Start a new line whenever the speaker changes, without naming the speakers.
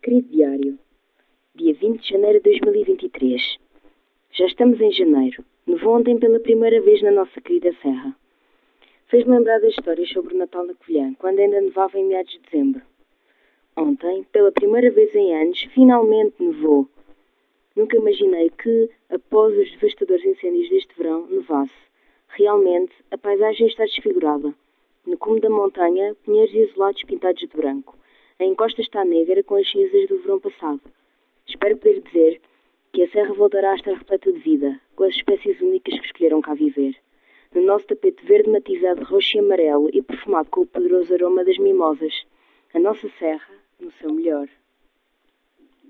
Querido Diário, dia 20 de janeiro de 2023. Já estamos em janeiro. Nevou ontem pela primeira vez na nossa querida serra. Fez-me lembrar das histórias sobre o Natal na Covilhã, quando ainda nevava em meados de dezembro. Ontem, pela primeira vez em anos, finalmente nevou. Nunca imaginei que, após os devastadores incêndios deste verão, nevasse. Realmente, a paisagem está desfigurada. No cume da montanha, pinheiros isolados pintados de branco. A encosta está negra com as cinzas do verão passado. Espero poder dizer que a serra voltará a estar repleta de vida, com as espécies únicas que escolheram cá viver. No nosso tapete verde matizado roxo e amarelo e perfumado com o poderoso aroma das mimosas. A nossa serra, no seu melhor.